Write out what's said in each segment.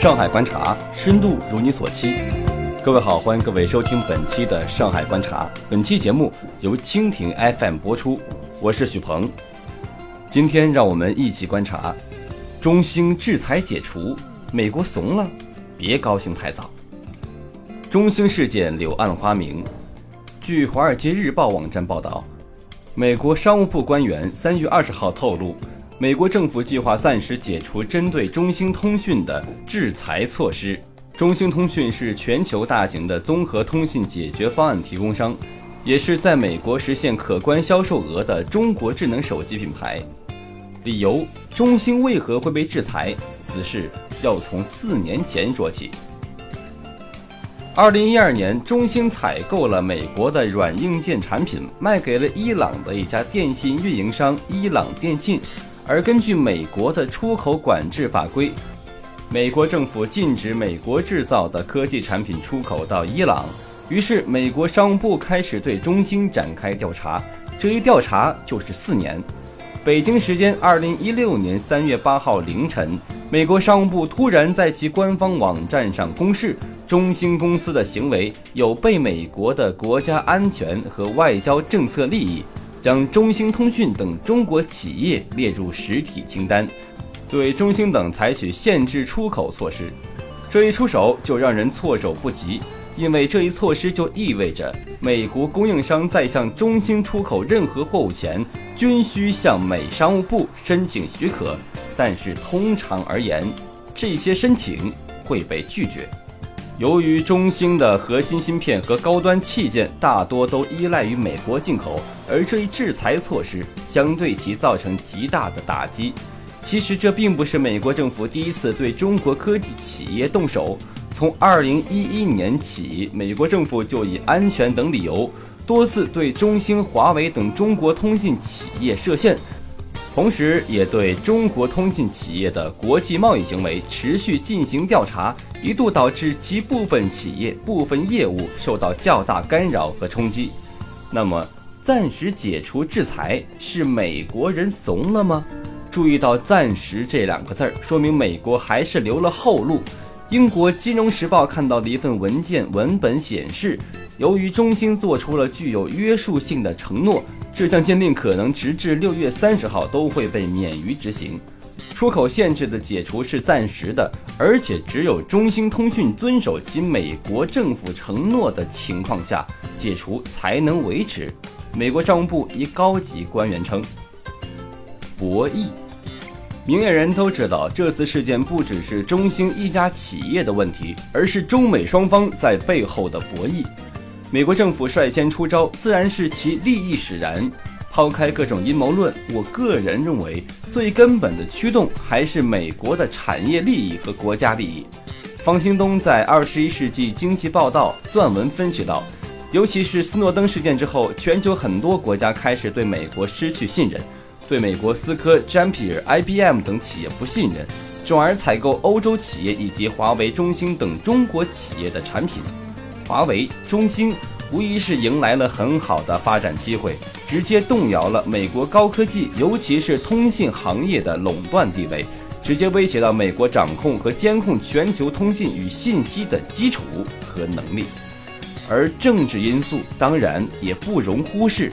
上海观察，深度如你所期。各位好，欢迎各位收听本期的上海观察。本期节目由蜻蜓 FM 播出，我是许鹏。今天让我们一起观察：中兴制裁解除，美国怂了，别高兴太早。中兴事件柳暗花明。据《华尔街日报》网站报道，美国商务部官员三月二十号透露。美国政府计划暂时解除针对中兴通讯的制裁措施。中兴通讯是全球大型的综合通信解决方案提供商，也是在美国实现可观销售额的中国智能手机品牌。理由：中兴为何会被制裁？此事要从四年前说起。二零一二年，中兴采购了美国的软硬件产品，卖给了伊朗的一家电信运营商伊朗电信。而根据美国的出口管制法规，美国政府禁止美国制造的科技产品出口到伊朗。于是，美国商务部开始对中兴展开调查。这一调查就是四年。北京时间二零一六年三月八号凌晨，美国商务部突然在其官方网站上公示，中兴公司的行为有悖美国的国家安全和外交政策利益。将中兴通讯等中国企业列入实体清单，对中兴等采取限制出口措施。这一出手就让人措手不及，因为这一措施就意味着美国供应商在向中兴出口任何货物前，均需向美商务部申请许可。但是通常而言，这些申请会被拒绝。由于中兴的核心芯片和高端器件大多都依赖于美国进口，而这一制裁措施将对其造成极大的打击。其实这并不是美国政府第一次对中国科技企业动手。从2011年起，美国政府就以安全等理由，多次对中兴、华为等中国通信企业设限。同时，也对中国通信企业的国际贸易行为持续进行调查，一度导致其部分企业部分业务受到较大干扰和冲击。那么，暂时解除制裁是美国人怂了吗？注意到“暂时”这两个字儿，说明美国还是留了后路。英国《金融时报》看到的一份文件文本显示，由于中兴做出了具有约束性的承诺。这项禁令可能直至六月三十号都会被免于执行。出口限制的解除是暂时的，而且只有中兴通讯遵守其美国政府承诺的情况下，解除才能维持。美国商务部一高级官员称：“博弈，明眼人都知道，这次事件不只是中兴一家企业的问题，而是中美双方在背后的博弈。”美国政府率先出招，自然是其利益使然。抛开各种阴谋论，我个人认为最根本的驱动还是美国的产业利益和国家利益。方兴东在《二十一世纪经济报道》撰文分析道，尤其是斯诺登事件之后，全球很多国家开始对美国失去信任，对美国思科、詹皮尔、IBM 等企业不信任，转而采购欧洲企业以及华为、中兴等中国企业的产品。华为、中兴无疑是迎来了很好的发展机会，直接动摇了美国高科技，尤其是通信行业的垄断地位，直接威胁到美国掌控和监控全球通信与信息的基础和能力。而政治因素当然也不容忽视。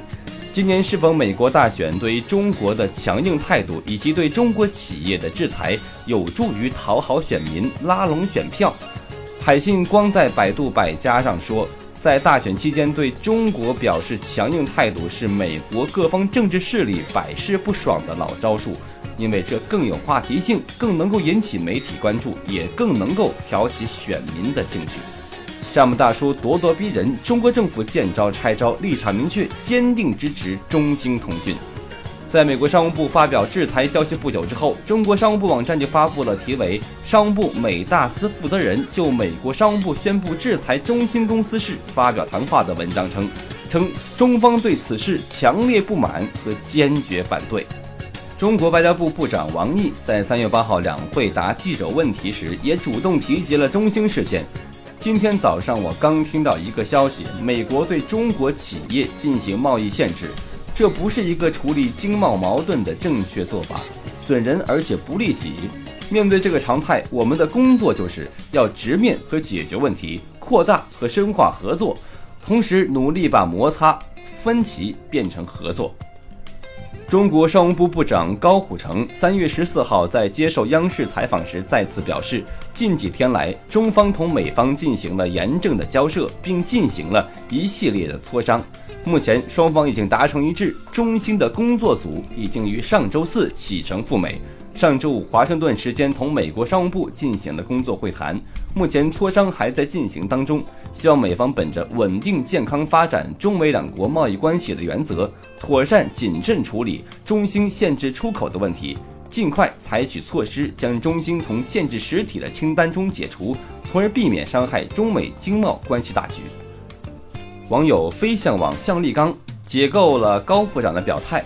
今年是否美国大选对中国的强硬态度，以及对中国企业的制裁，有助于讨好选民、拉拢选票？海信光在百度百家上说，在大选期间对中国表示强硬态度是美国各方政治势力百试不爽的老招数，因为这更有话题性，更能够引起媒体关注，也更能够挑起选民的兴趣。项目大叔咄咄逼人，中国政府见招拆招，立场明确，坚定支持中兴通讯。在美国商务部发表制裁消息不久之后，中国商务部网站就发布了题为《商务部美大司负责人就美国商务部宣布制裁中兴公司事发表谈话》的文章称，称中方对此事强烈不满和坚决反对。中国外交部部长王毅在三月八号两会答记者问题时，也主动提及了中兴事件。今天早上我刚听到一个消息，美国对中国企业进行贸易限制。这不是一个处理经贸矛盾的正确做法，损人而且不利己。面对这个常态，我们的工作就是要直面和解决问题，扩大和深化合作，同时努力把摩擦、分歧变成合作。中国商务部部长高虎城三月十四号在接受央视采访时再次表示，近几天来，中方同美方进行了严正的交涉，并进行了一系列的磋商。目前，双方已经达成一致，中兴的工作组已经于上周四启程赴美。上周五，华盛顿时间同美国商务部进行了工作会谈，目前磋商还在进行当中。希望美方本着稳定健康发展中美两国贸易关系的原则，妥善谨慎处理中兴限制出口的问题，尽快采取措施将中兴从限制实体的清单中解除，从而避免伤害中美经贸关系大局。网友飞向往向立刚解构了高部长的表态。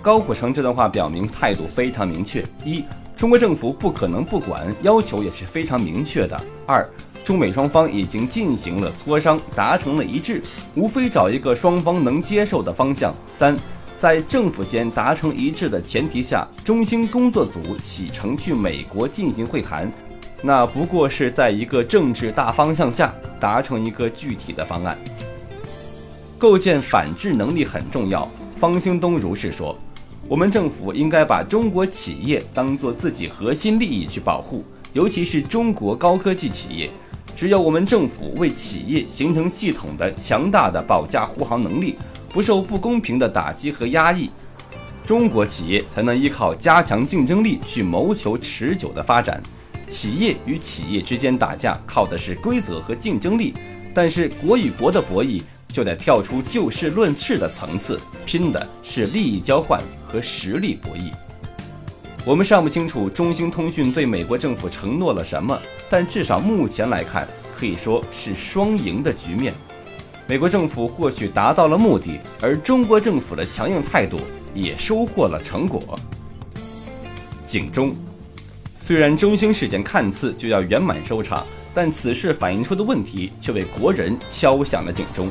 高虎城这段话表明态度非常明确：一，中国政府不可能不管，要求也是非常明确的；二，中美双方已经进行了磋商，达成了一致，无非找一个双方能接受的方向；三，在政府间达成一致的前提下，中兴工作组启程去美国进行会谈，那不过是在一个政治大方向下达成一个具体的方案。构建反制能力很重要，方兴东如是说。我们政府应该把中国企业当作自己核心利益去保护，尤其是中国高科技企业。只有我们政府为企业形成系统的强大的保驾护航能力，不受不公平的打击和压抑，中国企业才能依靠加强竞争力去谋求持久的发展。企业与企业之间打架靠的是规则和竞争力，但是国与国的博弈。就得跳出就事论事的层次，拼的是利益交换和实力博弈。我们尚不清楚中兴通讯对美国政府承诺了什么，但至少目前来看，可以说是双赢的局面。美国政府或许达到了目的，而中国政府的强硬态度也收获了成果。警钟，虽然中兴事件看似就要圆满收场，但此事反映出的问题却为国人敲响了警钟。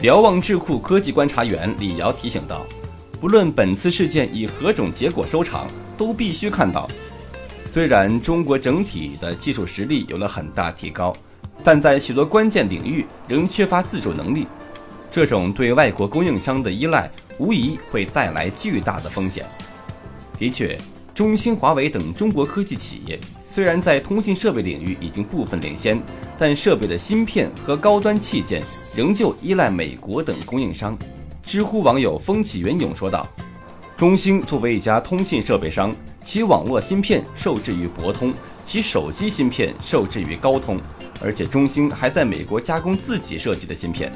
瞭望智库科技观察员李瑶提醒道：“不论本次事件以何种结果收场，都必须看到，虽然中国整体的技术实力有了很大提高，但在许多关键领域仍缺乏自主能力。这种对外国供应商的依赖，无疑会带来巨大的风险。的确，中兴、华为等中国科技企业虽然在通信设备领域已经部分领先，但设备的芯片和高端器件。”仍旧依赖美国等供应商。知乎网友风起云涌说道：“中兴作为一家通信设备商，其网络芯片受制于博通，其手机芯片受制于高通，而且中兴还在美国加工自己设计的芯片。”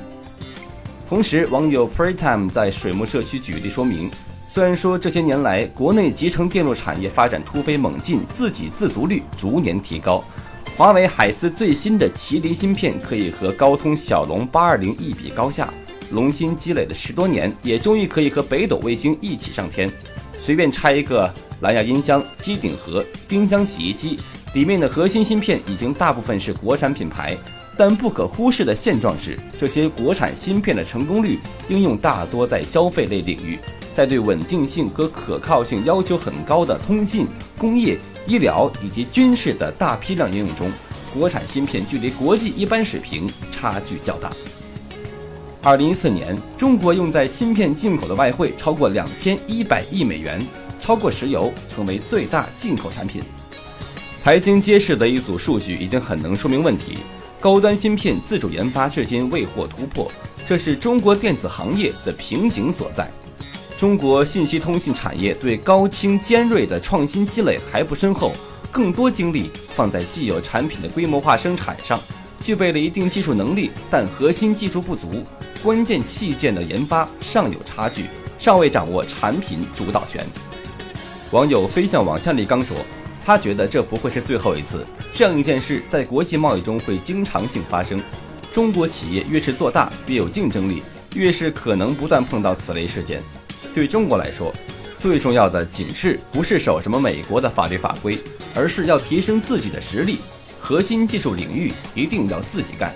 同时，网友 Praytime 在水木社区举例说明，虽然说这些年来国内集成电路产业发展突飞猛进，自给自足率逐年提高。华为海思最新的麒麟芯片可以和高通骁龙八二零一比高下，龙芯积累了十多年，也终于可以和北斗卫星一起上天。随便拆一个蓝牙音箱、机顶盒、冰箱、洗衣机，里面的核心芯片已经大部分是国产品牌。但不可忽视的现状是，这些国产芯片的成功率应用大多在消费类领域，在对稳定性和可靠性要求很高的通信、工业。医疗以及军事的大批量应用中，国产芯片距离国际一般水平差距较大。二零一四年，中国用在芯片进口的外汇超过两千一百亿美元，超过石油，成为最大进口产品。财经揭示的一组数据已经很能说明问题：高端芯片自主研发至今未获突破，这是中国电子行业的瓶颈所在。中国信息通信产业对高清尖锐的创新积累还不深厚，更多精力放在既有产品的规模化生产上，具备了一定技术能力，但核心技术不足，关键器件的研发尚有差距，尚未掌握产品主导权。网友飞向往向力刚说，他觉得这不会是最后一次，这样一件事在国际贸易中会经常性发生。中国企业越是做大，越有竞争力，越是可能不断碰到此类事件。对中国来说，最重要的仅是不是守什么美国的法律法规，而是要提升自己的实力，核心技术领域一定要自己干。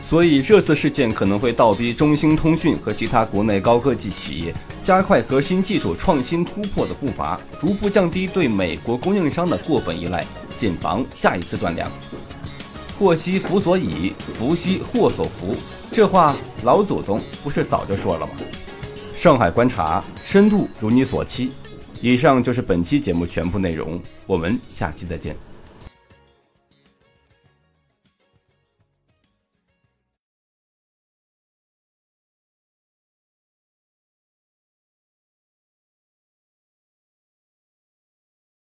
所以这次事件可能会倒逼中兴通讯和其他国内高科技企业加快核心技术创新突破的步伐，逐步降低对美国供应商的过分依赖，谨防下一次断粮。祸兮福所倚，福兮祸所伏。这话老祖宗不是早就说了吗？上海观察深度如你所期。以上就是本期节目全部内容，我们下期再见。